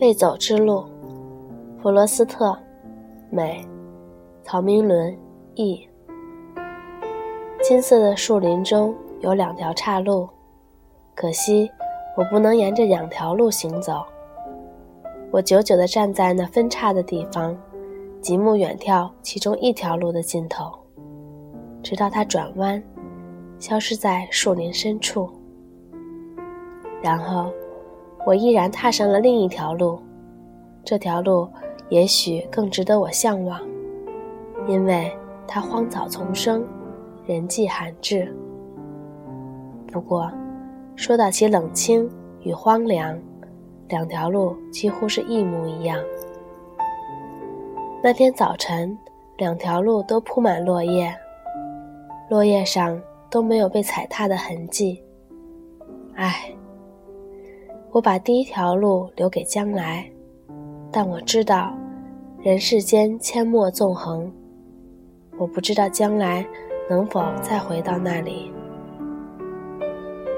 未走之路，弗罗斯特，美，曹明伦译。金色的树林中有两条岔路，可惜我不能沿着两条路行走。我久久地站在那分叉的地方，极目远眺其中一条路的尽头，直到它转弯，消失在树林深处。然后，我依然踏上了另一条路。这条路也许更值得我向往，因为它荒草丛生，人迹罕至。不过，说到其冷清与荒凉。两条路几乎是一模一样。那天早晨，两条路都铺满落叶，落叶上都没有被踩踏的痕迹。唉，我把第一条路留给将来，但我知道，人世间阡陌纵横，我不知道将来能否再回到那里。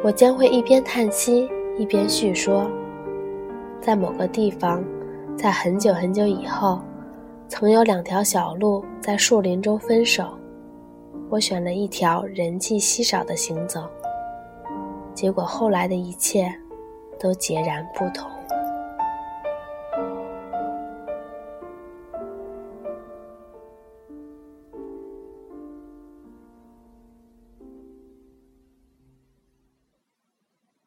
我将会一边叹息，一边叙说。在某个地方，在很久很久以后，曾有两条小路在树林中分手。我选了一条人迹稀少的行走，结果后来的一切都截然不同。